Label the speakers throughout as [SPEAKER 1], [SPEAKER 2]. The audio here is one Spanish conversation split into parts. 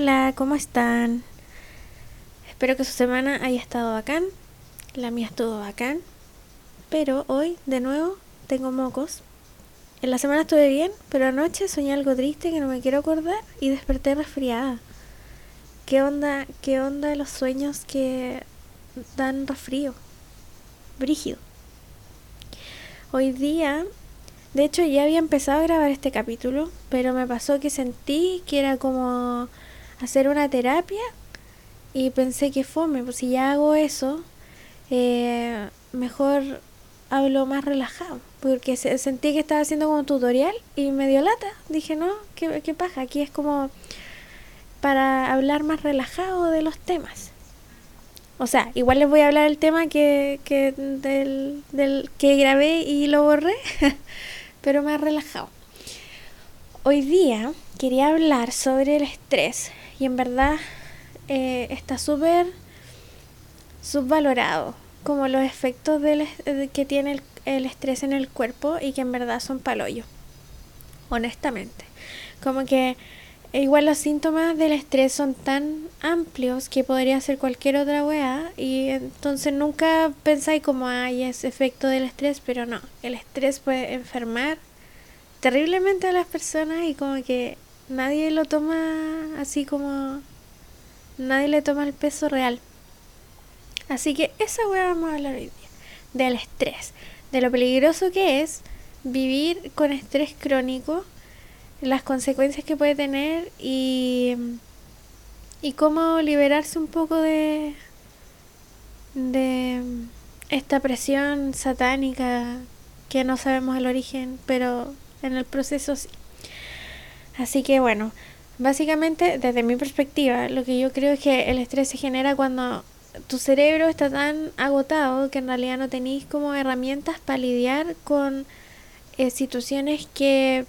[SPEAKER 1] Hola, ¿cómo están? Espero que su semana haya estado bacán. La mía estuvo bacán. Pero hoy, de nuevo, tengo mocos. En la semana estuve bien, pero anoche soñé algo triste que no me quiero acordar y desperté resfriada. ¿Qué onda, qué onda los sueños que dan resfrío? Brígido. Hoy día, de hecho ya había empezado a grabar este capítulo, pero me pasó que sentí que era como hacer una terapia y pensé que fome, pues si ya hago eso, eh, mejor hablo más relajado, porque sentí que estaba haciendo como un tutorial y me dio lata. Dije, no, ¿qué, qué paja? Aquí es como para hablar más relajado de los temas. O sea, igual les voy a hablar el tema que, que del, del que grabé y lo borré, pero más relajado. Hoy día quería hablar sobre el estrés y en verdad eh, está súper subvalorado, como los efectos del, que tiene el, el, estrés en el cuerpo y que en verdad son palollo, honestamente. Como que e igual los síntomas del estrés son tan amplios que podría ser cualquier otra weá y entonces nunca pensáis como hay ese efecto del estrés, pero no, el estrés puede enfermar terriblemente a las personas y como que nadie lo toma así como nadie le toma el peso real. Así que esa weá vamos a hablar hoy día, del estrés, de lo peligroso que es vivir con estrés crónico las consecuencias que puede tener y, y cómo liberarse un poco de, de esta presión satánica que no sabemos el origen, pero en el proceso sí. Así que bueno, básicamente desde mi perspectiva, lo que yo creo es que el estrés se genera cuando tu cerebro está tan agotado que en realidad no tenéis como herramientas para lidiar con eh, situaciones que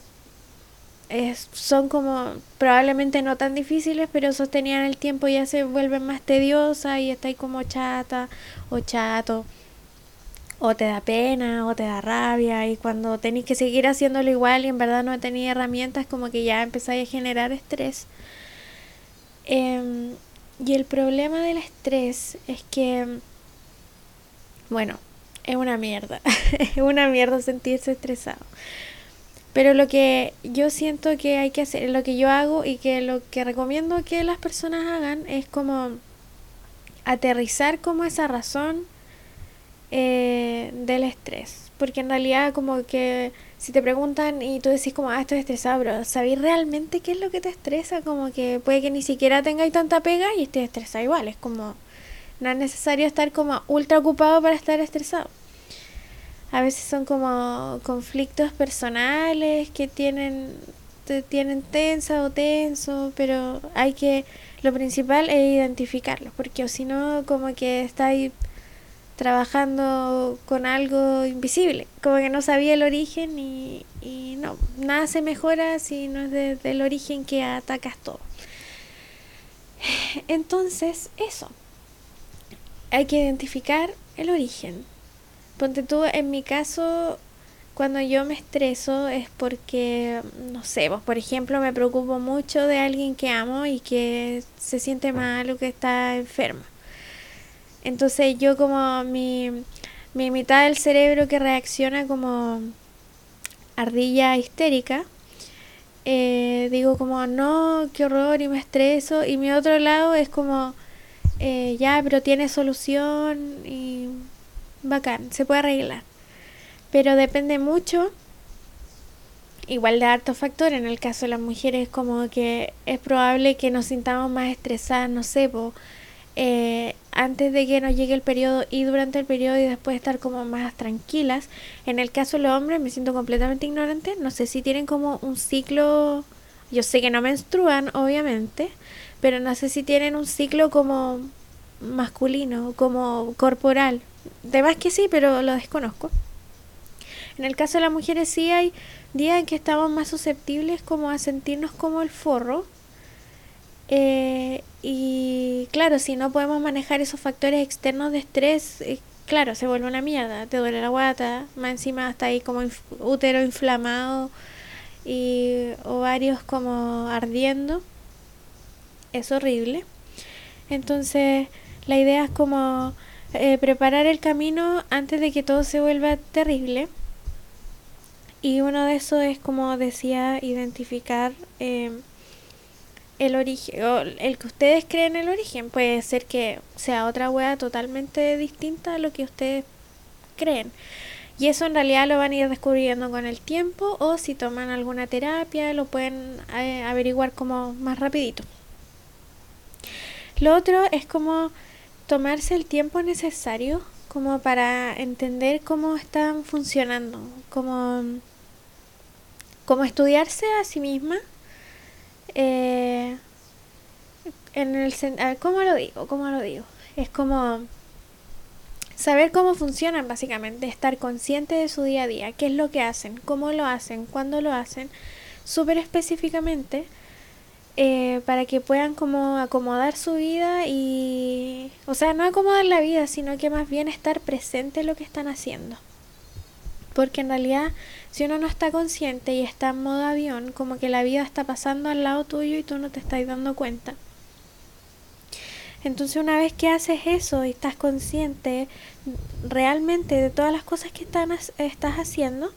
[SPEAKER 1] son como probablemente no tan difíciles, pero sostenían el tiempo ya se vuelven más tediosas y ahí como chata o chato. O te da pena o te da rabia y cuando tenéis que seguir haciéndolo igual y en verdad no tenéis herramientas como que ya empezáis a generar estrés. Em, y el problema del estrés es que, bueno, es una mierda. es una mierda sentirse estresado. Pero lo que yo siento que hay que hacer, lo que yo hago y que lo que recomiendo que las personas hagan es como aterrizar como esa razón eh, del estrés. Porque en realidad como que si te preguntan y tú decís como, ah, estoy estresado, pero ¿sabéis realmente qué es lo que te estresa? Como que puede que ni siquiera tengáis tanta pega y estés estresado igual. Es como, no es necesario estar como ultra ocupado para estar estresado a veces son como conflictos personales que tienen te tienen tensa o tenso, pero hay que lo principal es identificarlos, porque si no como que estáis trabajando con algo invisible, como que no sabía el origen y, y no, nada se mejora si no es desde el origen que atacas todo. Entonces, eso. Hay que identificar el origen. Ponte tú, en mi caso, cuando yo me estreso es porque, no sé, pues por ejemplo me preocupo mucho de alguien que amo y que se siente mal o que está enferma. Entonces yo como mi, mi mitad del cerebro que reacciona como ardilla histérica, eh, digo como, no, qué horror y me estreso. Y mi otro lado es como, eh, ya, pero tiene solución y bacán, se puede arreglar. Pero depende mucho, igual de hartos factores. En el caso de las mujeres, como que es probable que nos sintamos más estresadas, no sé, eh, antes de que nos llegue el periodo y durante el periodo y después estar como más tranquilas. En el caso de los hombres, me siento completamente ignorante. No sé si tienen como un ciclo. Yo sé que no menstruan, obviamente, pero no sé si tienen un ciclo como masculino, como corporal. De más que sí, pero lo desconozco. En el caso de las mujeres sí hay días en que estamos más susceptibles como a sentirnos como el forro. Eh, y claro, si no podemos manejar esos factores externos de estrés, eh, claro, se vuelve una mierda. Te duele la guata, más encima está ahí como útero inflamado y ovarios como ardiendo. es horrible. Entonces, la idea es como eh, preparar el camino antes de que todo se vuelva terrible. Y uno de eso es, como decía, identificar em, el origen, o el que ustedes creen el origen. Puede ser que sea otra wea totalmente distinta a lo que ustedes creen. Y eso en realidad lo van a ir descubriendo con el tiempo o si toman alguna terapia lo pueden eh, averiguar como más rapidito. Lo otro es como tomarse el tiempo necesario como para entender cómo están funcionando, como, como estudiarse a sí misma. Eh, en el, ¿Cómo lo digo? ¿Cómo lo digo? Es como Saber cómo funcionan básicamente, estar consciente de su día a día, qué es lo que hacen, cómo lo hacen, cuándo lo hacen, súper específicamente, eh, para que puedan como acomodar su vida y, o sea, no acomodar la vida, sino que más bien estar presente en lo que están haciendo. Porque en realidad, si uno no está consciente y está en modo avión, como que la vida está pasando al lado tuyo y tú no te estás dando cuenta. Entonces una vez que haces eso y estás consciente realmente de todas las cosas que están, estás haciendo,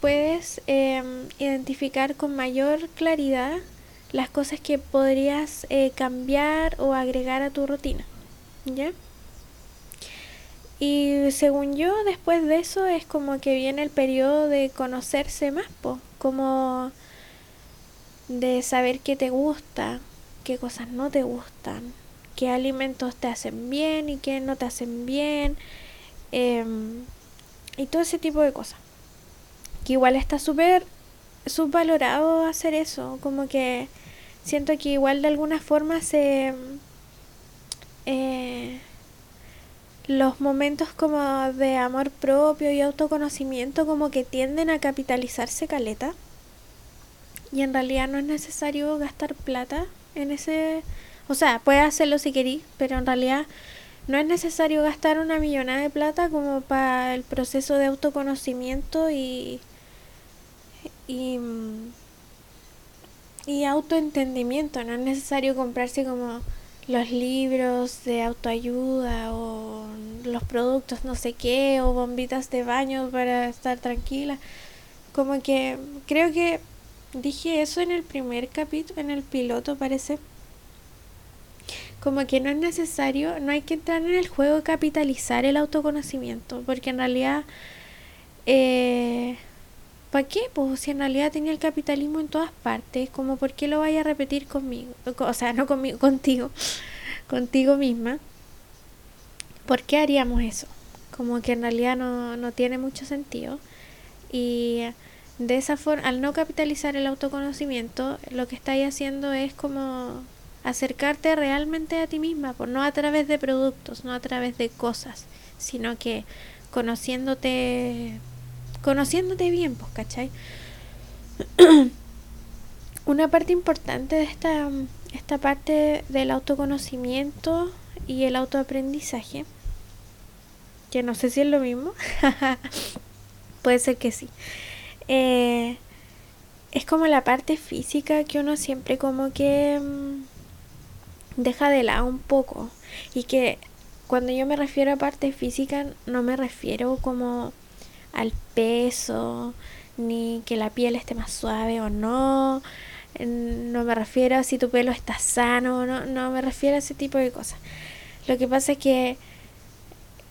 [SPEAKER 1] puedes em, identificar con mayor claridad las cosas que podrías eh, cambiar o agregar a tu rutina. ¿Ya? Y según yo, después de eso es como que viene el periodo de conocerse más, como de saber qué te gusta, qué cosas no te gustan, qué alimentos te hacen bien y qué no te hacen bien. Em, y todo ese tipo de cosas. Que igual está súper subvalorado hacer eso. Como que siento que igual de alguna forma se... Eh, los momentos como de amor propio y autoconocimiento como que tienden a capitalizarse caleta. Y en realidad no es necesario gastar plata en ese o sea, puedes hacerlo si querís, pero en realidad no es necesario gastar una millonada de plata como para el proceso de autoconocimiento y, y, y autoentendimiento. No es necesario comprarse como los libros de autoayuda o los productos no sé qué o bombitas de baño para estar tranquila. Como que creo que dije eso en el primer capítulo, en el piloto parece como que no es necesario, no hay que entrar en el juego de capitalizar el autoconocimiento, porque en realidad, eh, ¿para qué? Pues si en realidad tenía el capitalismo en todas partes, como por qué lo vaya a repetir conmigo, o sea, no conmigo, contigo, contigo misma, ¿por qué haríamos eso? Como que en realidad no, no tiene mucho sentido. Y de esa forma, al no capitalizar el autoconocimiento, lo que estáis haciendo es como acercarte realmente a ti misma, por no a través de productos, no a través de cosas, sino que conociéndote, conociéndote bien, pues, ¿cachai? Una parte importante de esta, esta parte del autoconocimiento y el autoaprendizaje, que no sé si es lo mismo, puede ser que sí, eh, es como la parte física que uno siempre como que mm, deja de lado un poco y que cuando yo me refiero a parte física no me refiero como al peso ni que la piel esté más suave o no. No me refiero a si tu pelo está sano no, no me refiero a ese tipo de cosas. Lo que pasa es que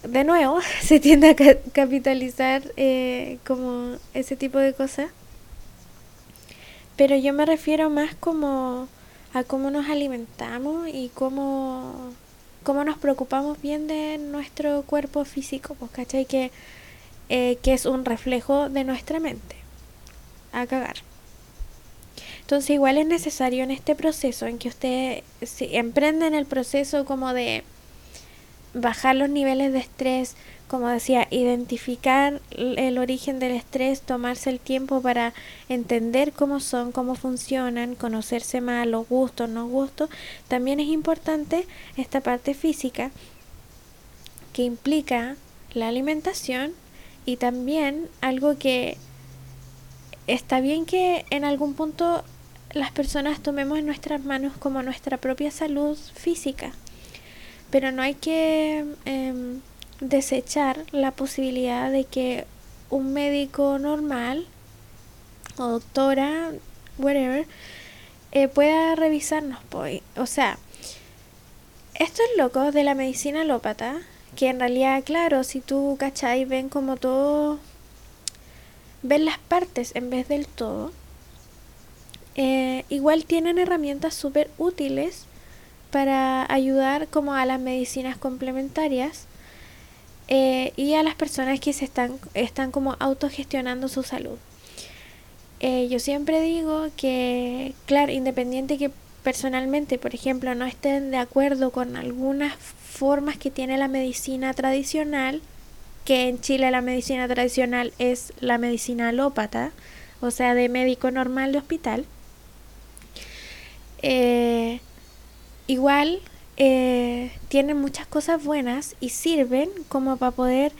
[SPEAKER 1] de nuevo se tiende a capitalizar eh, como ese tipo de cosas. Pero yo me refiero más como a cómo nos alimentamos y cómo, cómo nos preocupamos bien de nuestro cuerpo físico, pues, ¿cachai? Que, eh, que es un reflejo de nuestra mente. A cagar. Entonces igual es necesario en este proceso en que usted si emprenden el proceso como de bajar los niveles de estrés, como decía, identificar el origen del estrés, tomarse el tiempo para entender cómo son, cómo funcionan, conocerse más, los gustos, no gustos. También es importante esta parte física que implica la alimentación y también algo que está bien que en algún punto las personas tomemos en nuestras manos como nuestra propia salud física. Pero no hay que em, desechar la posibilidad de que un médico normal o doctora, whatever, eh, pueda revisarnos. O sea, esto es loco de la medicina alópata, que en realidad, claro, si tú, ¿cachai? Ven como todo, ven las partes en vez del todo. Eh, igual tienen herramientas súper útiles para ayudar como a las medicinas complementarias eh, y a las personas que se están, están como autogestionando su salud. Eh, yo siempre digo que, claro, independiente que personalmente, por ejemplo, no estén de acuerdo con algunas formas que tiene la medicina tradicional, que en Chile la medicina tradicional es la medicina alópata, o sea, de médico normal de hospital, eh, igual eh, tienen muchas cosas buenas y sirven como para poder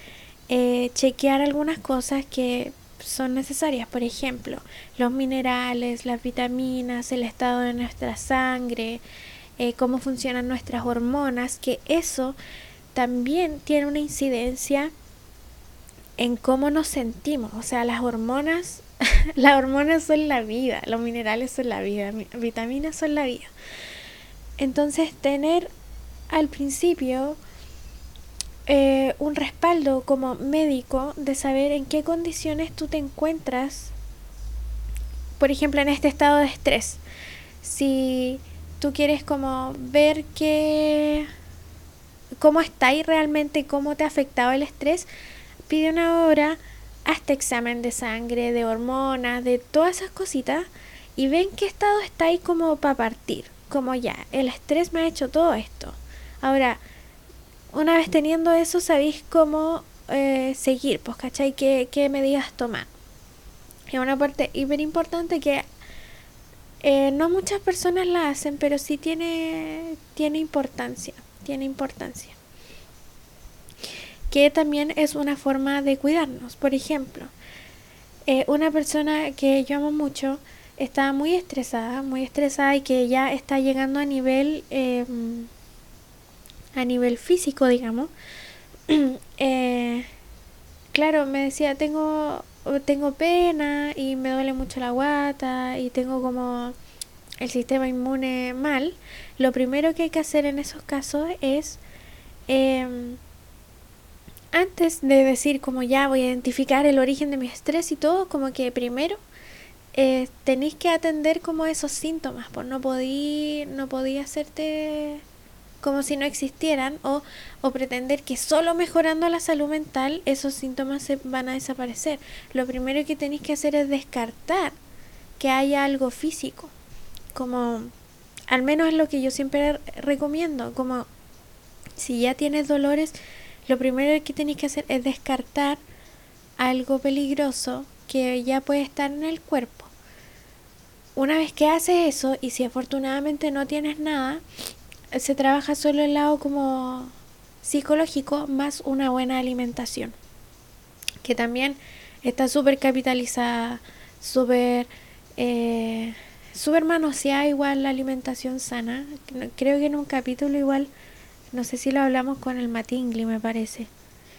[SPEAKER 1] eh, chequear algunas cosas que son necesarias. Por ejemplo, los minerales, las vitaminas, el estado de nuestra sangre, eh, cómo funcionan nuestras hormonas, que eso también tiene una incidencia en cómo nos sentimos. O sea, las hormonas, las hormonas son la vida, los minerales son la vida, vitaminas son la vida. Entonces, tener al principio eh, un respaldo como médico de saber en qué condiciones tú te encuentras, por ejemplo, en este estado de estrés. Si tú quieres como ver qué cómo estáis realmente, cómo te ha afectado el estrés, pide una hora, hazte examen de sangre, de hormonas, de todas esas cositas y ven qué estado estáis como para partir como ya, el estrés me ha hecho todo esto. Ahora, una vez teniendo eso, sabéis cómo eh, seguir, pues, ¿cachai? ¿Qué, ¿Qué medidas tomar? Es una parte hiper importante que eh, no muchas personas la hacen, pero sí tiene, tiene importancia, tiene importancia. Que también es una forma de cuidarnos. Por ejemplo, eh, una persona que yo amo mucho, está muy estresada, muy estresada y que ya está llegando a nivel, em, a nivel físico, digamos. eh, claro, me decía, tengo, tengo pena y me duele mucho la guata y tengo como el sistema inmune mal. Lo primero que hay que hacer en esos casos es... Eh, antes de decir como ya voy a identificar el origen de mi estrés y todo, como que primero eh, tenéis que atender como esos síntomas, pues no podí, no podía hacerte como si no existieran o, o pretender que solo mejorando la salud mental esos síntomas se van a desaparecer. Lo primero que tenéis que hacer es descartar que haya algo físico, como al menos es lo que yo siempre recomiendo, como si ya tienes dolores, lo primero que tenéis que hacer es descartar algo peligroso que ya puede estar en el cuerpo una vez que haces eso y si afortunadamente no tienes nada, se trabaja solo el lado como psicológico más una buena alimentación, que también está súper capitalizada, súper eh, super manoseada igual la alimentación sana. Creo que en un capítulo igual, no sé si lo hablamos con el Matingli, me parece.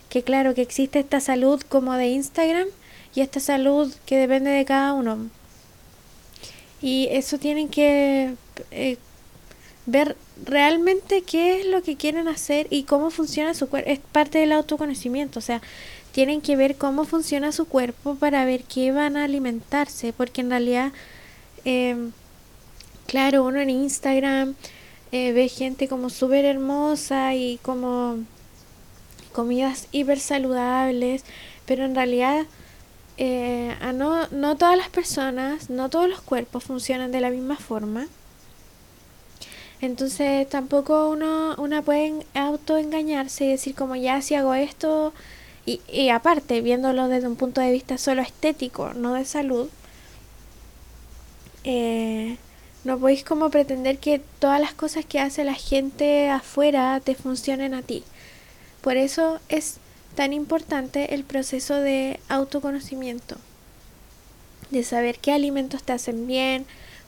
[SPEAKER 1] Que claro, que existe esta salud como de Instagram y esta salud que depende de cada uno. Y eso tienen que eh, ver realmente qué es lo que quieren hacer y cómo funciona su cuerpo. Es parte del autoconocimiento, o sea, tienen que ver cómo funciona su cuerpo para ver qué van a alimentarse, porque en realidad, em, claro, uno en Instagram eh, ve gente como súper hermosa y como comidas hiper saludables, pero en realidad eh, no, no todas las personas, no todos los cuerpos funcionan de la misma forma. Entonces tampoco uno, una puede autoengañarse y decir como ya si hago esto y, y aparte viéndolo desde un punto de vista solo estético, no de salud, eh, no podéis como pretender que todas las cosas que hace la gente afuera te funcionen a ti. Por eso es tan importante el proceso de autoconocimiento, de saber qué alimentos te hacen bien,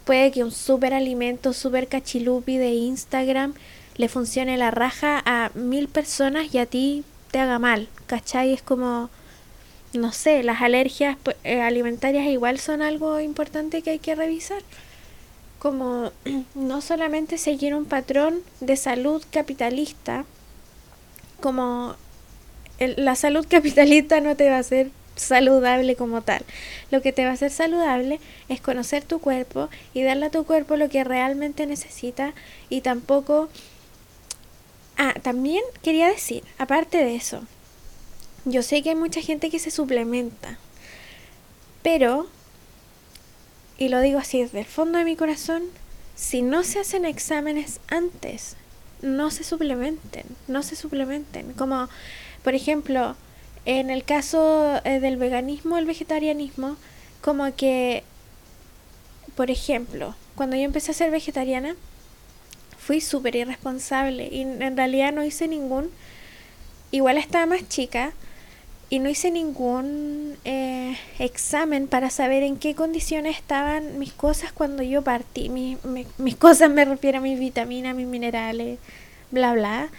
[SPEAKER 1] puede que un super alimento, super cachilupi de Instagram le funcione la raja a mil personas y a ti te haga mal, ¿cachai? Es como, no sé, las alergias eh, alimentarias igual son algo importante que hay que revisar. Como no solamente seguir un patrón de salud capitalista, como la salud capitalista no te va a hacer saludable como tal. Lo que te va a hacer saludable es conocer tu cuerpo y darle a tu cuerpo lo que realmente necesita y tampoco... Ah, también quería decir, aparte de eso, yo sé que hay mucha gente que se suplementa, pero, y lo digo así desde el fondo de mi corazón, si no se hacen exámenes antes, no se suplementen, no se suplementen. Como, por ejemplo, en el caso eh, del veganismo, el vegetarianismo, como que, por ejemplo, cuando yo empecé a ser vegetariana, fui súper irresponsable y en realidad no hice ningún, igual estaba más chica, y no hice ningún eh, examen para saber en qué condiciones estaban mis cosas cuando yo partí. mis cosas me refiero mis vitaminas, mis minerales, bla, bla.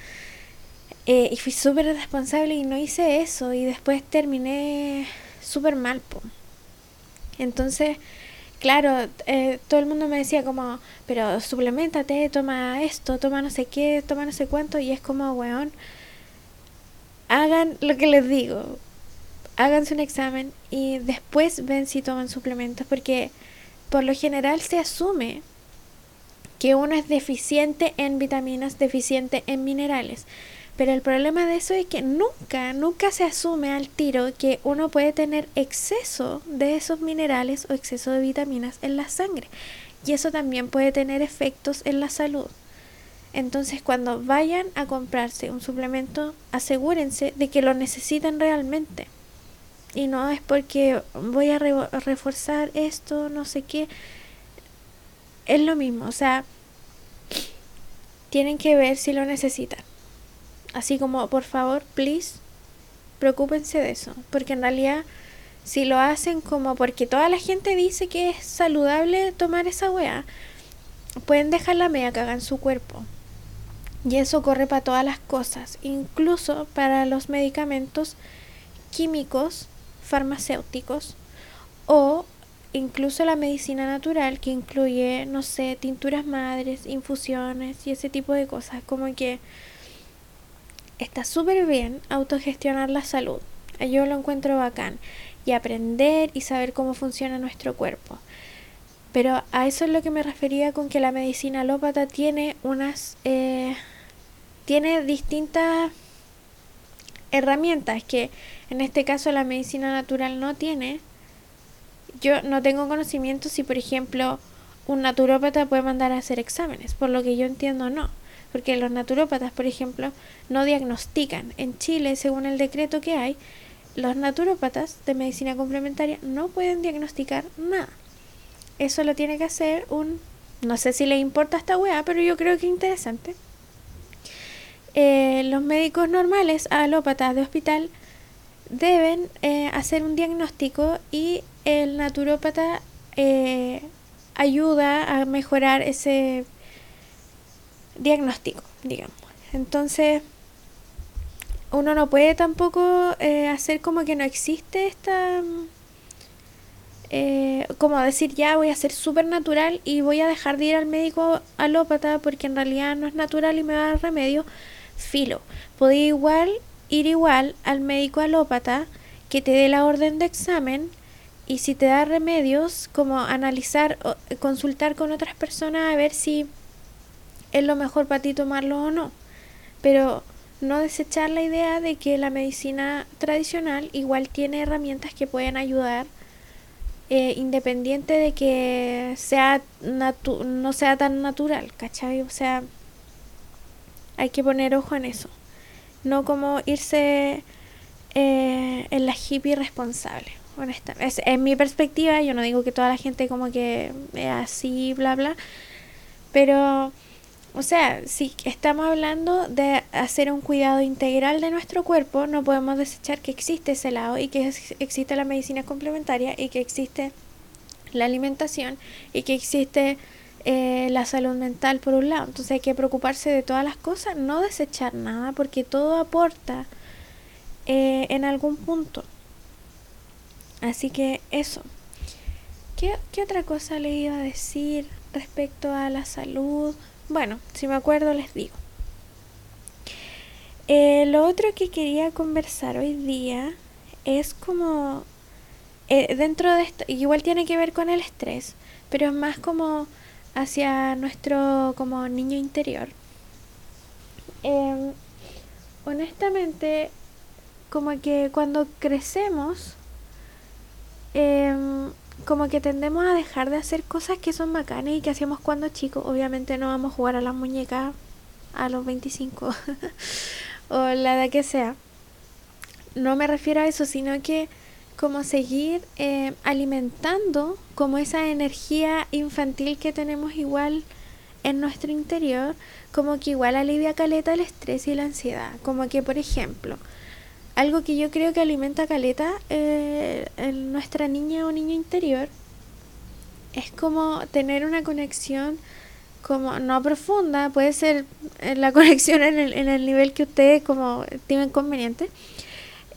[SPEAKER 1] Eh, y fui súper responsable y no hice eso y después terminé súper mal. Po. Entonces, claro, eh, todo el mundo me decía como, pero suplementate, toma esto, toma no sé qué, toma no sé cuánto y es como, weón hagan lo que les digo. Háganse un examen y después ven si toman suplementos, porque por lo general se asume que uno es deficiente en vitaminas, deficiente en minerales. Pero el problema de eso es que nunca, nunca se asume al tiro que uno puede tener exceso de esos minerales o exceso de vitaminas en la sangre. Y eso también puede tener efectos en la salud. Entonces cuando vayan a comprarse un suplemento, asegúrense de que lo necesitan realmente. Y no es porque voy a reforzar esto, no sé qué. Es lo mismo, o sea, tienen que ver si lo necesitan. Así como, por favor, please, preocúpense de eso. Porque en realidad, si lo hacen como porque toda la gente dice que es saludable tomar esa weá, pueden dejarla media caga en su cuerpo. Y eso corre para todas las cosas, incluso para los medicamentos químicos, farmacéuticos o incluso la medicina natural que incluye, no sé, tinturas madres, infusiones y ese tipo de cosas. Como que está súper bien autogestionar la salud. Yo lo encuentro bacán. Y aprender y saber cómo funciona nuestro cuerpo. Pero a eso es lo que me refería con que la medicina alópata tiene unas... Eh, tiene distintas herramientas que en este caso la medicina natural no tiene. Yo no tengo conocimiento si, por ejemplo, un naturópata puede mandar a hacer exámenes. Por lo que yo entiendo, no. Porque los naturópatas, por ejemplo, no diagnostican. En Chile, según el decreto que hay, los naturópatas de medicina complementaria no pueden diagnosticar nada. Eso lo tiene que hacer un... No sé si le importa esta weá, pero yo creo que es interesante. Eh, los médicos normales, alópatas de hospital, deben eh, hacer un diagnóstico y el naturópata eh, ayuda a mejorar ese diagnóstico, digamos. Entonces, uno no puede tampoco hacer como que no existe esta eh, como decir ya voy a ser súper natural y voy a dejar de ir al médico alópata porque en realidad no es natural y me va a dar remedio, filo. Podía igual ir igual al médico alópata que te dé la orden de examen y si te da remedios, como analizar, o consultar con otras personas a ver si es lo mejor para ti tomarlo o no. Pero no desechar la idea de que la medicina tradicional igual tiene herramientas que pueden ayudar eh, independiente de que sea no sea tan natural, ¿cachai? O sea, hay que poner ojo en eso. No como irse eh, en la hippie responsable, honestamente. Es, en mi perspectiva, yo no digo que toda la gente como que es así, bla, bla, pero o sea, si estamos hablando de hacer un cuidado integral de nuestro cuerpo, no podemos desechar que existe ese lado y que existe la medicina complementaria y que existe la alimentación y que existe eh, la salud mental por un lado. Entonces hay que preocuparse de todas las cosas, no desechar nada porque todo aporta eh, en algún punto. Así que eso. ¿Qué, ¿Qué otra cosa le iba a decir respecto a la salud? Bueno, si me acuerdo les digo. Eh, lo otro que quería conversar hoy día es como eh, dentro de esto, igual tiene que ver con el estrés, pero es más como hacia nuestro como niño interior. Em, honestamente, como que cuando crecemos, em, como que tendemos a dejar de hacer cosas que son bacanas y que hacíamos cuando chicos. Obviamente no vamos a jugar a las muñecas a los 25 o la edad que sea. No me refiero a eso, sino que como seguir eh, alimentando como esa energía infantil que tenemos igual en nuestro interior, como que igual alivia caleta el estrés y la ansiedad. Como que, por ejemplo, algo que yo creo que alimenta caleta eh, en nuestra niña o niño interior es como tener una conexión como no profunda, puede ser eh, la conexión en el, en el nivel que ustedes como tienen conveniente,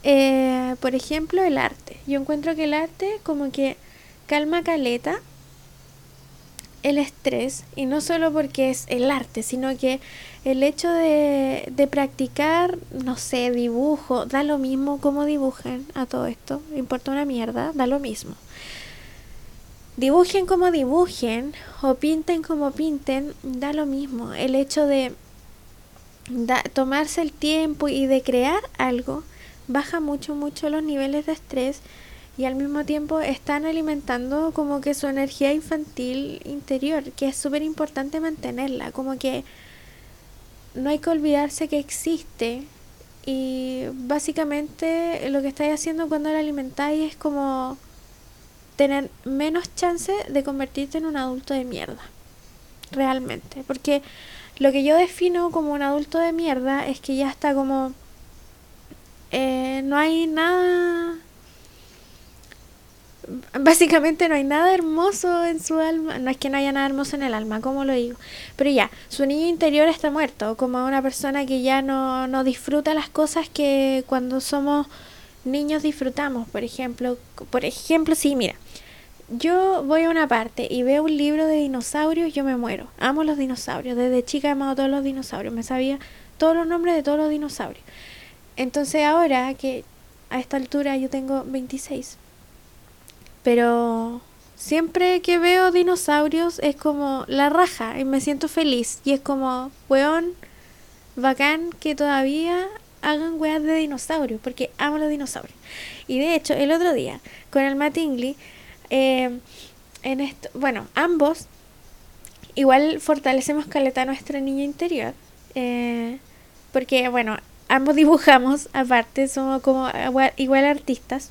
[SPEAKER 1] eh, por ejemplo, el arte. Yo encuentro que el arte como que calma caleta el estrés y no solo porque es el arte, sino que el hecho de, de practicar, no sé, dibujo, da lo mismo como dibujen a todo esto, importa una mierda, da lo mismo. Dibujen como dibujen o pinten como pinten, da lo mismo. El hecho de tomarse el tiempo y de crear algo baja mucho, mucho los niveles de estrés y al mismo tiempo están alimentando como que su energía infantil interior, que es súper importante mantenerla, como que no hay que olvidarse que existe y básicamente lo que estáis haciendo cuando la alimentáis es como tener menos chance de convertirte en un adulto de mierda, realmente, porque lo que yo defino como un adulto de mierda es que ya está como eh, no hay nada básicamente no hay nada hermoso en su alma, no es que no haya nada hermoso en el alma, como lo digo, pero ya, su niño interior está muerto, como una persona que ya no, no disfruta las cosas que cuando somos niños disfrutamos, por ejemplo, por ejemplo, sí, mira, yo voy a una parte y veo un libro de dinosaurios, yo me muero, amo los dinosaurios, desde chica he amado todos los dinosaurios, me sabía todos los nombres de todos los dinosaurios. Entonces ahora que a esta altura yo tengo 26, pero siempre que veo dinosaurios es como la raja y me siento feliz y es como, weón, bacán que todavía hagan weas de dinosaurios porque amo los dinosaurios. Y de hecho, el otro día con el Matingly, eh, en esto, bueno, ambos igual fortalecemos caleta nuestra niña interior. Eh, porque, bueno, ambos dibujamos, aparte, somos como igual, artistas.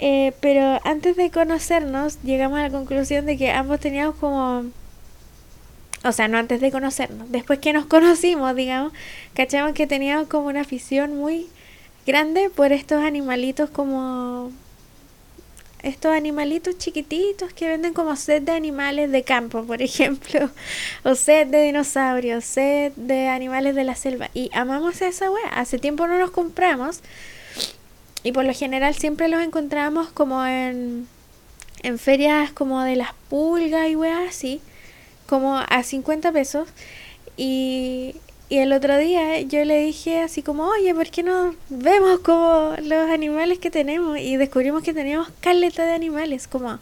[SPEAKER 1] Eh, pero antes de conocernos, llegamos a la conclusión de que ambos teníamos como. O sea, no antes de conocernos, después que nos conocimos, digamos, cachamos que teníamos como una afición muy grande por estos animalitos como estos animalitos chiquititos que venden como set de animales de campo, por ejemplo, o set de dinosaurios, set de animales de la selva. Y amamos esa wea. Hace tiempo no los compramos y por lo general siempre los encontramos como en, en ferias como de las pulgas y weas así, como a 50 pesos. Y, y el otro día yo le dije así como, oye, ¿por qué no vemos como los animales que tenemos? Y descubrimos que teníamos caleta de animales, como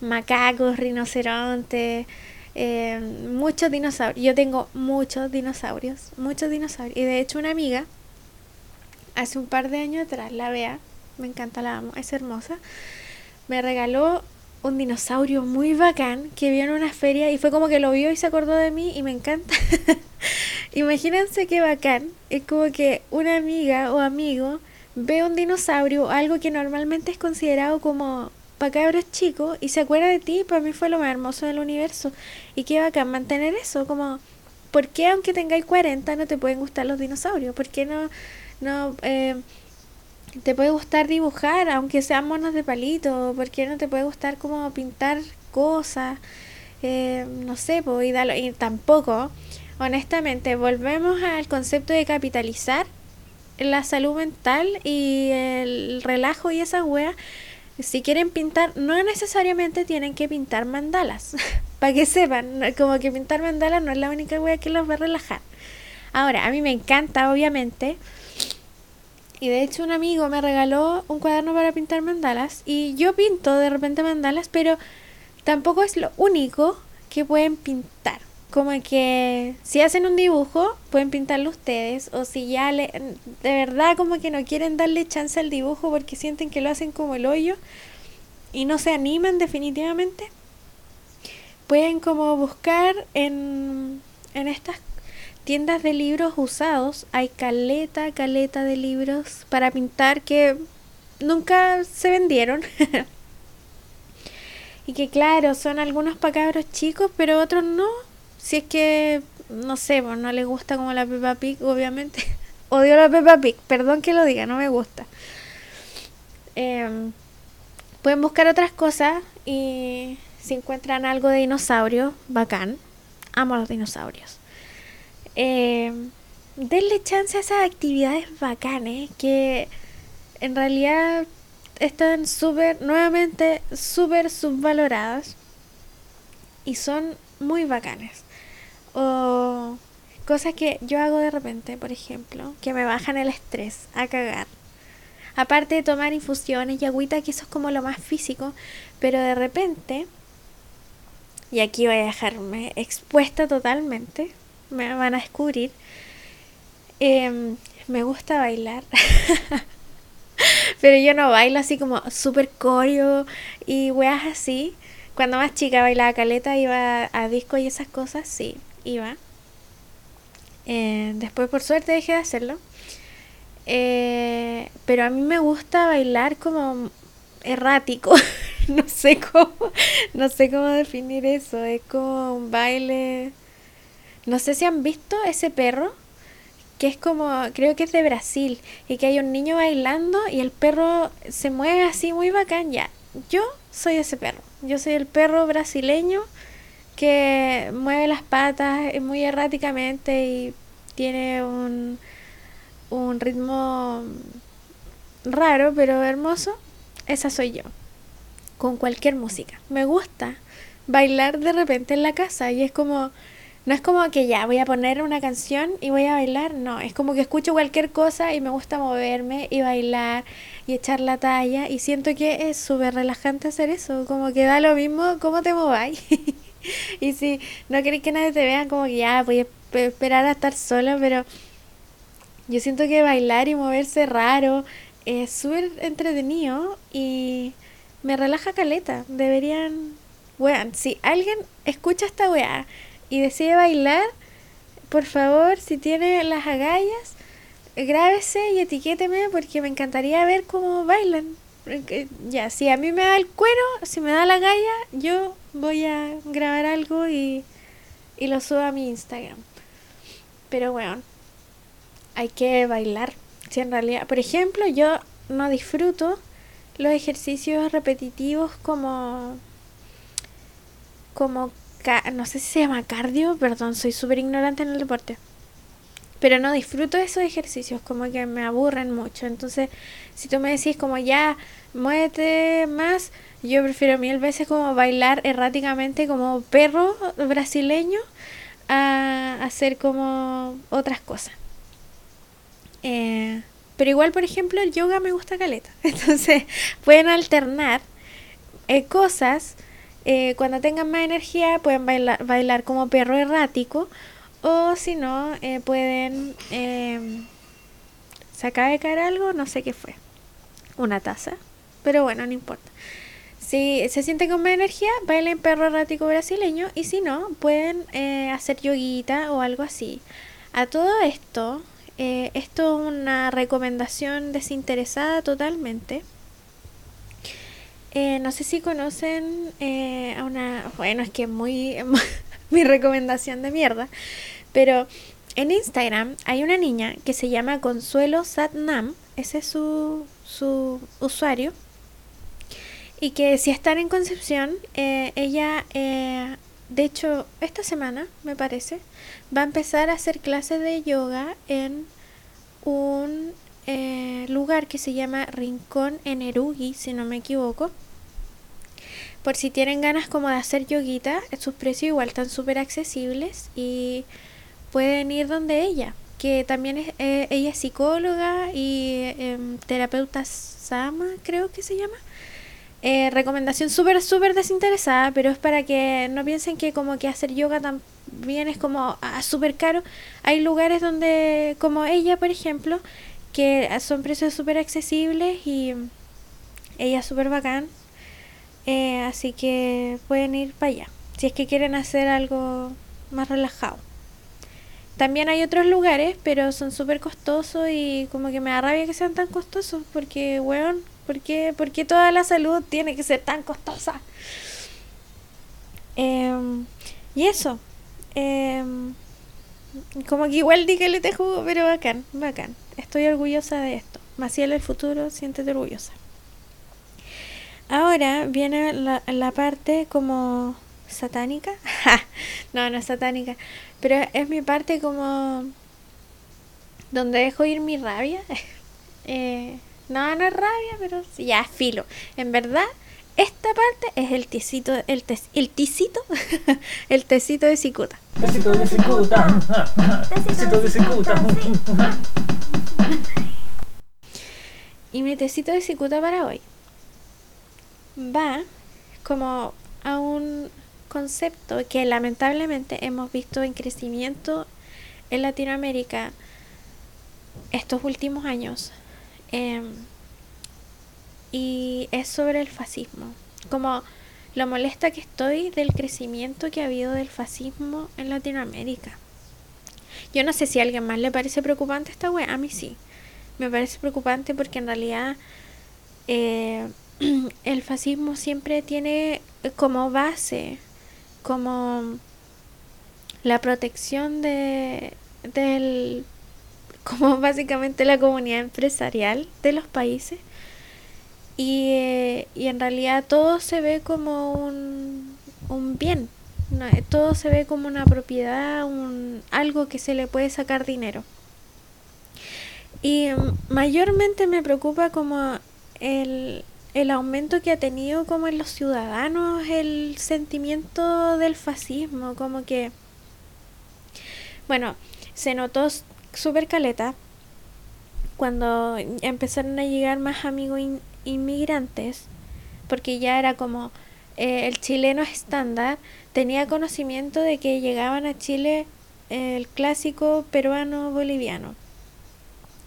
[SPEAKER 1] macacos, rinocerontes, eh, muchos dinosaurios. Yo tengo muchos dinosaurios, muchos dinosaurios. Y de hecho una amiga, hace un par de años atrás, la vea, me encanta, la amo, es hermosa, me regaló un dinosaurio muy bacán que vio en una feria y fue como que lo vio y se acordó de mí y me encanta. Imagínense qué bacán. Es como que una amiga o amigo ve un dinosaurio, algo que normalmente es considerado como para cabros chicos, y se acuerda de ti. Para mí fue lo más hermoso del universo. Y qué bacán mantener eso. Como, ¿por qué aunque tengáis 40 no te pueden gustar los dinosaurios? ¿Por qué no, no eh, te puede gustar dibujar, aunque sean monos de palito, ¿por qué no te puede gustar como pintar cosas? Eh, no sé, pues, y tampoco, honestamente, volvemos al concepto de capitalizar la salud mental y el relajo y esa wea. Si quieren pintar, no necesariamente tienen que pintar mandalas. Para que sepan, como que pintar mandalas no es la única wea que los va a relajar. Ahora, a mí me encanta, obviamente, y de hecho un amigo me regaló un cuaderno para pintar mandalas y yo pinto de repente mandalas, pero tampoco es lo único que pueden pintar. Como que si hacen un dibujo, pueden pintarlo ustedes. O si ya le, de verdad como que no quieren darle chance al dibujo porque sienten que lo hacen como el hoyo y no se animan definitivamente, pueden como buscar en, en estas tiendas de libros usados hay caleta, caleta de libros para pintar que nunca se vendieron. y que claro, son algunos para cabros chicos, pero otros no. Si es que, no sé, pues no les gusta como la Peppa Pig, obviamente. Odio la Peppa Pig, perdón que lo diga, no me gusta. Em, pueden buscar otras cosas y si encuentran algo de dinosaurio, bacán. Amo los dinosaurios eh, denle chance a esas actividades bacanes que en realidad están súper, nuevamente, súper subvaloradas y son muy bacanes. O cosas que yo hago de repente, por ejemplo, que me bajan el estrés a cagar. Aparte de tomar infusiones y agüita, que eso es como lo más físico, pero de repente, y aquí voy a dejarme expuesta totalmente, me van a descubrir. Em, me gusta bailar. Pero yo no bailo así como super coreo y weas así. Cuando más chica bailaba caleta, iba a disco y esas cosas, sí, iba. Eh, después por suerte dejé de hacerlo. Eh, pero a mí me gusta bailar como errático. no sé cómo, no sé cómo definir eso. Es como un baile no sé si han visto ese perro, que es como, creo que es de Brasil, y que hay un niño bailando y el perro se mueve así muy bacán. Ya, yo soy ese perro. Yo soy el perro brasileño que mueve las patas muy erráticamente y tiene un, un ritmo raro pero hermoso. Esa soy yo. Con cualquier música. Me gusta bailar de repente en la casa y es como no es como que ya voy a poner una canción y voy a bailar, no, es como que escucho cualquier cosa y me gusta moverme y bailar y echar la talla y siento que es súper relajante hacer eso, como que da lo mismo cómo te mováis. y si no queréis que nadie te vea, como que ya voy a esperar a estar sola, pero yo siento que bailar y moverse raro es súper entretenido y me relaja caleta. Deberían, weón, si alguien escucha esta weá y decide bailar, por favor, si tiene las agallas, grábese y etiquéteme porque me encantaría ver cómo bailan. Ya, si a mí me da el cuero, si me da la galla, yo voy a grabar algo y, y lo subo a mi Instagram. Pero bueno, hay que bailar. Si en realidad, por ejemplo, yo no disfruto los ejercicios repetitivos como como no sé si se llama cardio, perdón, soy súper ignorante en el deporte. Pero no disfruto esos ejercicios, como que me aburren mucho. Entonces, si tú me decís como ya, muévete más, yo prefiero mil veces como bailar erráticamente como perro brasileño a hacer como otras cosas. Eh, pero igual, por ejemplo, el yoga me gusta caleta. Entonces, pueden alternar eh, cosas eh, cuando tengan más energía pueden bailar, bailar como perro errático o si no eh, pueden... Eh, se acaba de caer algo, no sé qué fue. Una taza. Pero bueno, no importa. Si se sienten con más energía, bailen perro errático brasileño. Y si no, pueden eh, hacer yoguita o algo así. A todo esto, esto es una recomendación desinteresada totalmente. Eh, no sé si conocen eh, a una... Bueno, es que muy... mi recomendación de mierda. Pero en Instagram hay una niña que se llama Consuelo Satnam. Ese es su, su usuario. Y que si están en Concepción, eh, ella, eh, de hecho, esta semana, me parece, va a empezar a hacer clases de yoga en un eh, lugar que se llama Rincón en Erugi, si no me equivoco. Por si tienen ganas como de hacer yoguita, sus precios igual están súper accesibles y pueden ir donde ella, que también es, eh, ella es psicóloga y em, terapeuta Sama, creo que se llama. Eh, recomendación súper, súper desinteresada, pero es para que no piensen que como que hacer yoga también es como ah, súper caro. Hay lugares donde, como ella, por ejemplo, que son precios súper accesibles y ella es súper bacán. Eh, así que pueden ir para allá, si es que quieren hacer algo más relajado. También hay otros lugares, pero son súper costosos y como que me da rabia que sean tan costosos, porque, weón, ¿Por qué, toda la salud tiene que ser tan costosa? Em, y eso. Em, como que igual di que le te jugo, pero bacán, bacán. Estoy orgullosa de esto. Maciel el futuro, siéntete orgullosa. Ahora viene la, la parte como satánica. no, no es satánica. Pero es mi parte como donde dejo ir mi rabia. eh, no, no es rabia, pero sí, ya filo. En verdad, esta parte es el tecito, el, te, el ticito, el tecito de cicuta. Tecito de cicuta. Tecito de cicuta. Y mi tecito de cicuta para hoy va como a un concepto que lamentablemente hemos visto en crecimiento en Latinoamérica estos últimos años Em, y es sobre el fascismo. Como lo molesta que estoy del crecimiento que ha habido del fascismo en Latinoamérica. Yo no sé si a alguien más le parece preocupante esta wea. A mí sí. Me parece preocupante porque en realidad eh, el fascismo siempre tiene como base, como la protección de, del como básicamente la comunidad empresarial de los países. Y, eh, y en realidad todo se ve como un, un bien, todo se ve como una propiedad, un, algo que se le puede sacar dinero. Y mayormente me preocupa como el, el aumento que ha tenido como en los ciudadanos el sentimiento del fascismo, como que, bueno, se notó super caleta cuando empezaron a llegar más amigos inmigrantes, porque ya era como eh, el chileno estándar, tenía conocimiento de que llegaban a Chile el clásico peruano boliviano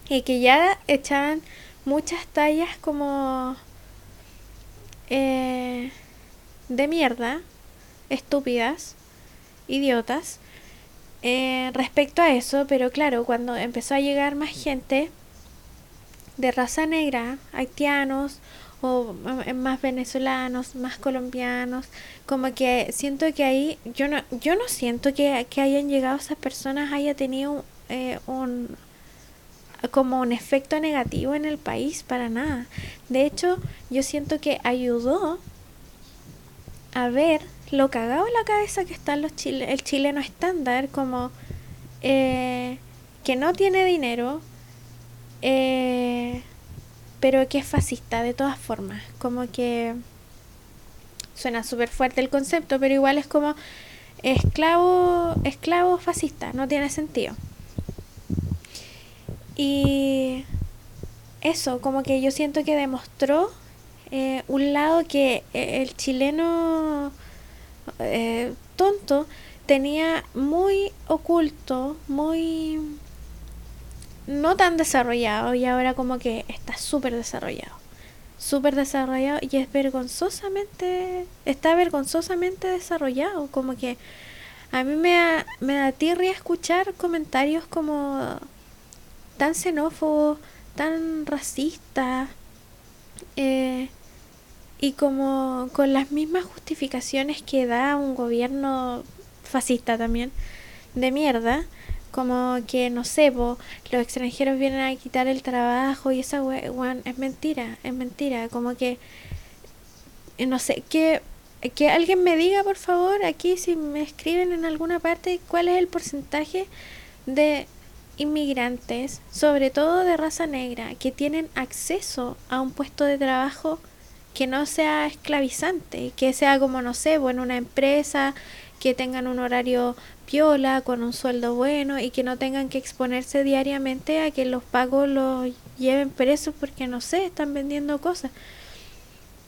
[SPEAKER 1] y que ya echaban muchas tallas como eh, de mierda, estúpidas, idiotas, eh, respecto a eso, pero claro, cuando empezó a llegar más gente de raza negra, haitianos o más venezolanos, más colombianos, como que siento que ahí, yo no, yo no siento que, que hayan llegado esas personas, haya tenido eh, un como un efecto negativo en el país, para nada. De hecho, yo siento que ayudó a ver lo cagado en la cabeza que están los chile el chileno estándar, como eh, que no tiene dinero, eh, pero que es fascista de todas formas. Como que suena súper fuerte el concepto, pero igual es como esclavo, esclavo fascista, no tiene sentido. Y eso, como que yo siento que demostró eh, un lado que el chileno eh, tonto tenía muy oculto, muy no tan desarrollado y ahora como que está súper desarrollado. Súper desarrollado y es vergonzosamente, está vergonzosamente desarrollado. Como que a mí me da, me da tirria escuchar comentarios como tan xenófobos, tan racistas. Eh, y como con las mismas justificaciones que da un gobierno fascista también de mierda Como que, no sé, los extranjeros vienen a quitar el trabajo y esa weón es mentira, es mentira. Como que, eh, no sé, que, que alguien me diga, por favor, aquí si me escriben en alguna parte, cuál es el porcentaje de inmigrantes, sobre todo de raza negra, que tienen acceso a un puesto de trabajo que no sea esclavizante, que sea como, no sé, bueno, una empresa, que tengan un horario piola, con un sueldo bueno y que no tengan que exponerse diariamente a que los pagos los lleven presos porque, no sé, están vendiendo cosas.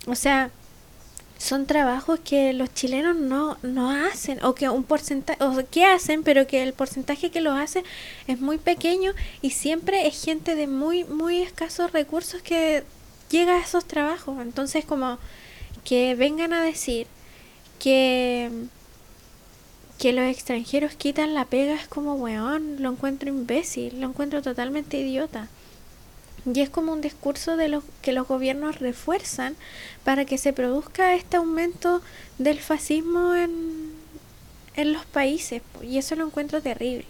[SPEAKER 1] O sea, son trabajos que los chilenos no, no hacen o que un porcentaje o que hacen pero que el porcentaje que los hace es muy pequeño y siempre es gente de muy muy escasos recursos que llega a esos trabajos. Entonces como que vengan a decir que que los extranjeros quitan la pega es como weón lo encuentro imbécil lo encuentro totalmente idiota y es como un discurso de los que los gobiernos refuerzan para que se produzca este aumento del fascismo en, en los países. Y eso lo encuentro terrible.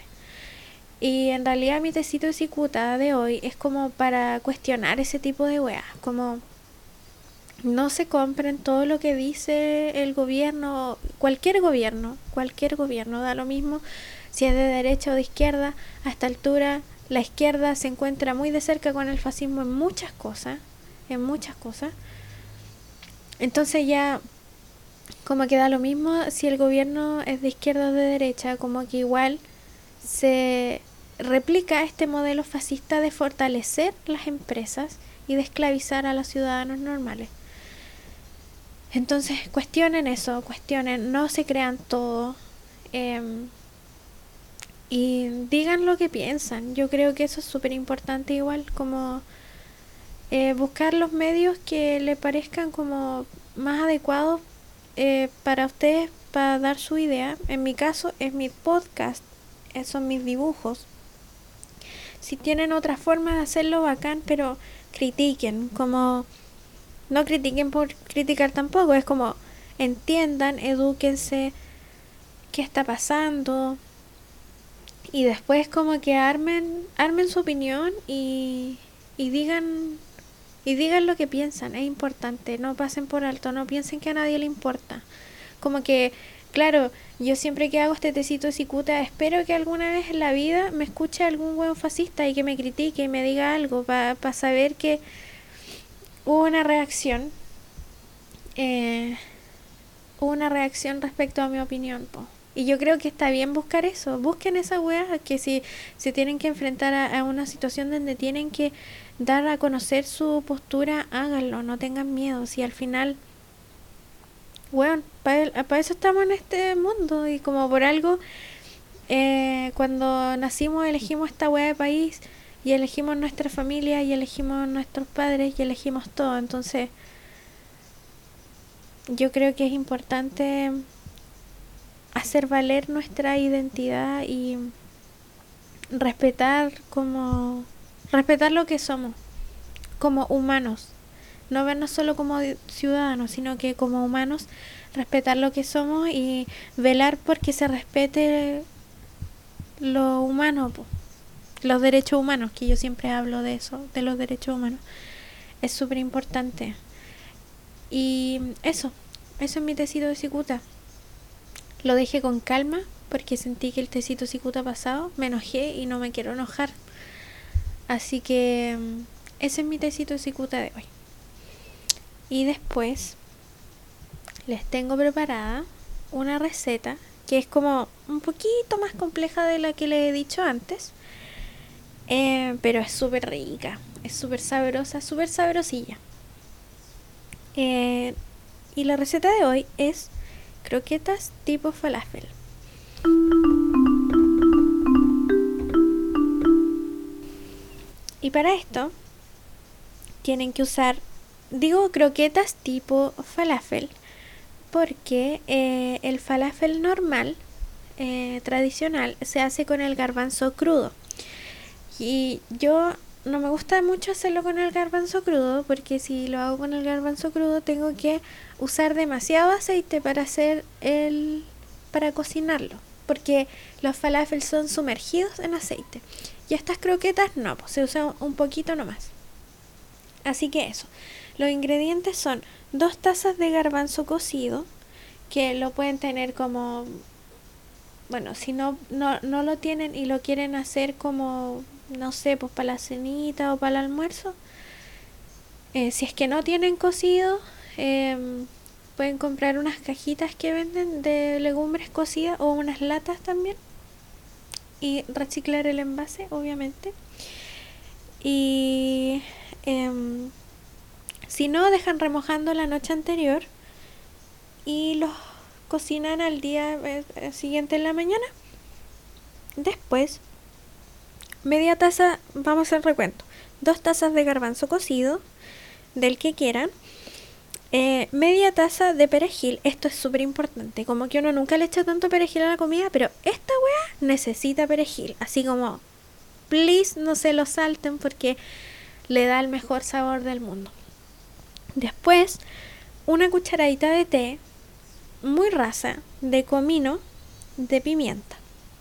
[SPEAKER 1] Y en realidad mi tecito de cicuta de hoy es como para cuestionar ese tipo de weas. Como no se compren todo lo que dice el gobierno, cualquier gobierno, cualquier gobierno, da lo mismo si es de derecha o de izquierda, a esta altura la izquierda se encuentra muy de cerca con el fascismo en muchas cosas, en muchas cosas. Entonces ya como que da lo mismo si el gobierno es de izquierda o de derecha, como que igual se replica este modelo fascista de fortalecer las empresas y de esclavizar a los ciudadanos normales. Entonces cuestionen eso, cuestionen, no se crean todo. Eh, y digan lo que piensan. Yo creo que eso es súper importante igual, como eh, buscar los medios que le parezcan como más adecuados eh, para ustedes, para dar su idea. En mi caso es mi podcast, eh, son mis dibujos. Si tienen otra forma de hacerlo, bacán, pero critiquen, como no critiquen por criticar tampoco, es como entiendan, edúquense qué está pasando, y después como que armen armen su opinión y, y digan y digan lo que piensan es importante no pasen por alto no piensen que a nadie le importa como que claro yo siempre que hago este tecito de cicuta espero que alguna vez en la vida me escuche algún huevo fascista y que me critique y me diga algo para saber que hubo una reacción eh, hubo una reacción respecto a mi opinión po. Y yo creo que está bien buscar eso. Busquen esa weá que si se tienen que enfrentar a, una situación donde tienen que dar a conocer su postura, háganlo, no tengan miedo. Si al final, weón, para eso estamos en este mundo y como por algo, eh, cuando nacimos elegimos esta weá de país y elegimos nuestra familia y elegimos nuestros padres y elegimos todo. Entonces, yo creo que es importante hacer valer nuestra identidad y respetar como respetar lo que somos como humanos. No vernos solo como ciudadanos sino que como humanos respetar lo que somos y velar porque se respete lo humano los derechos humanos que yo siempre hablo de eso de los derechos humanos. Es súper importante y eso eso es mi tecido de cicuta lo dejé con calma porque sentí que el tecito cicuta pasado, me enojé y no me quiero enojar. Así que mm, ese es mi tecito cicuta de hoy. Y después les tengo preparada una receta que es como un poquito más compleja de la que le he dicho antes. Eh, pero es súper rica, es súper sabrosa, súper sabrosilla. Eh, y la receta de hoy es croquetas tipo falafel. Y para esto tienen que usar, digo croquetas tipo falafel, porque eh, el falafel normal, eh, tradicional, se hace con el garbanzo crudo. Y yo no me gusta mucho hacerlo con el garbanzo crudo porque si lo hago con el garbanzo crudo tengo que usar demasiado aceite para hacer el para cocinarlo porque los falafel son sumergidos en aceite. Y estas croquetas no, pues se usan un poquito nomás. Así que eso. Los ingredientes son dos tazas de garbanzo cocido, que lo pueden tener como, bueno, si no, no, no lo tienen y lo quieren hacer como, no sé, pues para la cenita o para el almuerzo. Eh, si es que no tienen cocido, em, pueden comprar unas cajitas que venden de legumbres cocidas o unas latas también. Y reciclar el envase, obviamente. Y em, si no, dejan remojando la noche anterior y los cocinan al día eh, eh, siguiente en la mañana. Después, media taza, vamos a hacer recuento. Dos tazas de garbanzo cocido, del que quieran. Eh, media taza de perejil, esto es súper importante, como que uno nunca le echa tanto perejil a la comida, pero esta wea necesita perejil, así como, please no se lo salten porque le da el mejor sabor del mundo. Después, una cucharadita de té, muy rasa, de comino, de pimienta,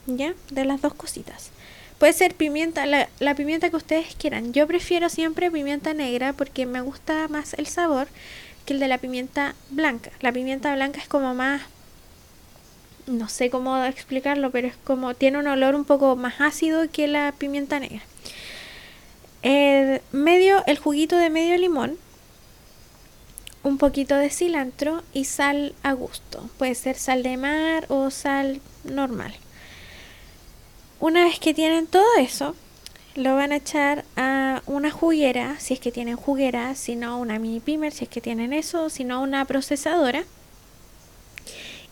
[SPEAKER 1] ¿ya? De las dos cositas. Puede ser pimienta, la, la, pimienta que ustedes quieran. Yo prefiero siempre pimienta negra porque me gusta más el sabor que el de la pimienta blanca. La pimienta blanca es como más, no sé cómo explicarlo, pero es como, tiene un olor un poco más ácido que la pimienta negra. Medio, el juguito de medio limón, un poquito de cilantro y sal a gusto. Puede ser sal de mar o sal normal. Una vez que tienen todo eso, lo van a echar a una juguera, si es que tienen juguera, si no una mini pimer, si es que tienen eso, si no una procesadora.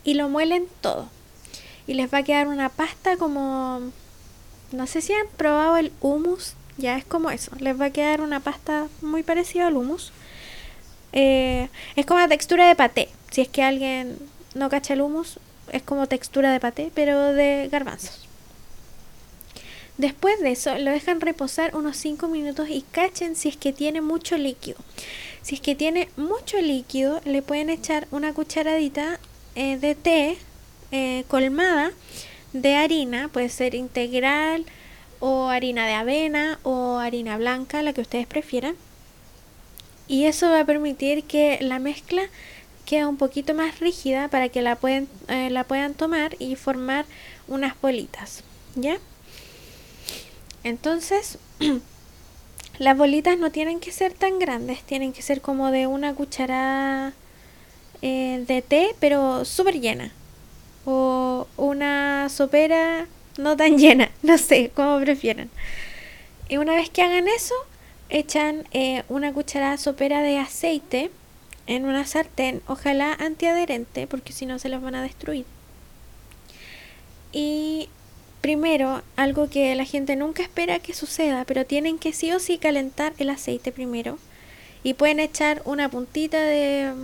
[SPEAKER 1] Y lo muelen todo. Y les va a quedar una pasta como... No sé si han probado el hummus, ya es como eso. Les va a quedar una pasta muy parecida al hummus. Eh, es como la textura de paté. Si es que alguien no cacha el hummus, es como textura de paté, pero de garbanzos. Después de eso lo dejan reposar unos 5 minutos y cachen si es que tiene mucho líquido. Si es que tiene mucho líquido, le pueden echar una cucharadita eh, de té eh, colmada de harina, puede ser integral o harina de avena o harina blanca, la que ustedes prefieran. Y eso va a permitir que la mezcla quede un poquito más rígida para que la, pueden, eh, la puedan tomar y formar unas bolitas. ¿Ya? Entonces, las bolitas no tienen que ser tan grandes, tienen que ser como de una cucharada eh, de té, pero súper llena. O una sopera no tan llena, no sé, como prefieran. Y una vez que hagan eso, echan eh, una cucharada sopera de aceite en una sartén, ojalá antiadherente, porque si no se los van a destruir. Y Primero, algo que la gente nunca espera que suceda, pero tienen que sí o sí calentar el aceite primero. Y pueden echar una puntita de,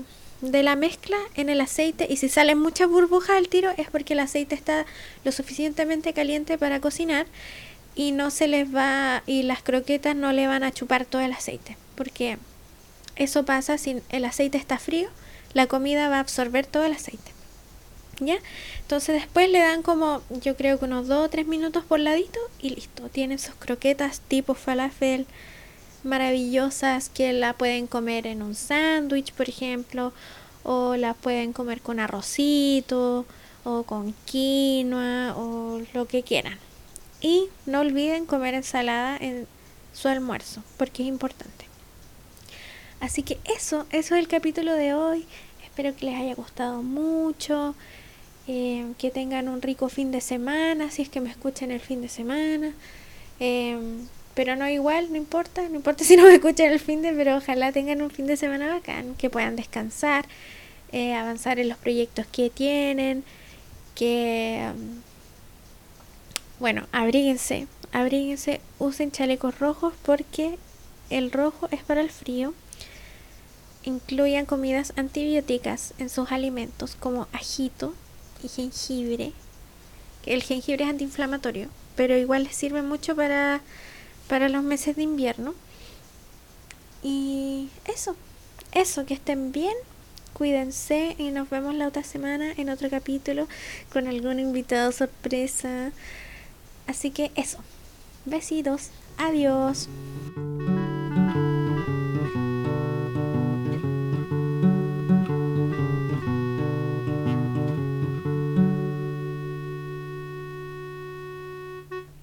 [SPEAKER 1] la mezcla en el aceite y si salen muchas burbujas al tiro es porque el aceite está lo suficientemente caliente para cocinar y no se les va y las croquetas no le van a chupar todo el aceite porque eso pasa si el aceite está frío la comida va a absorber todo el aceite ¿ya? Entonces después le dan como, yo creo que unos 2 o 3 minutos por ladito y listo. Tienen sus croquetas tipo falafel maravillosas que la pueden comer en un sándwich, por ejemplo, o la pueden comer con arrocito o con quinoa o lo que quieran. Y no olviden comer ensalada en su almuerzo, porque es importante. Así que eso, eso es el capítulo de hoy. Espero que les haya gustado mucho. Em, que tengan un rico fin de semana, si es que me escuchan el fin de semana. Em, pero no igual, no importa, no importa si no me escuchan el fin de, pero ojalá tengan un fin de semana bacán, que puedan descansar, eh, avanzar en los proyectos que tienen, que, em, bueno, abríguense, abríguense, usen chalecos rojos porque el rojo es para el frío. Incluyan comidas antibióticas en sus alimentos como ajito, y jengibre. El jengibre es antiinflamatorio, pero igual sirve mucho para, para los meses de invierno. Y eso, eso, que estén bien, cuídense y nos vemos la otra semana en otro capítulo con algún invitado sorpresa. Así que eso. Besitos. Adiós.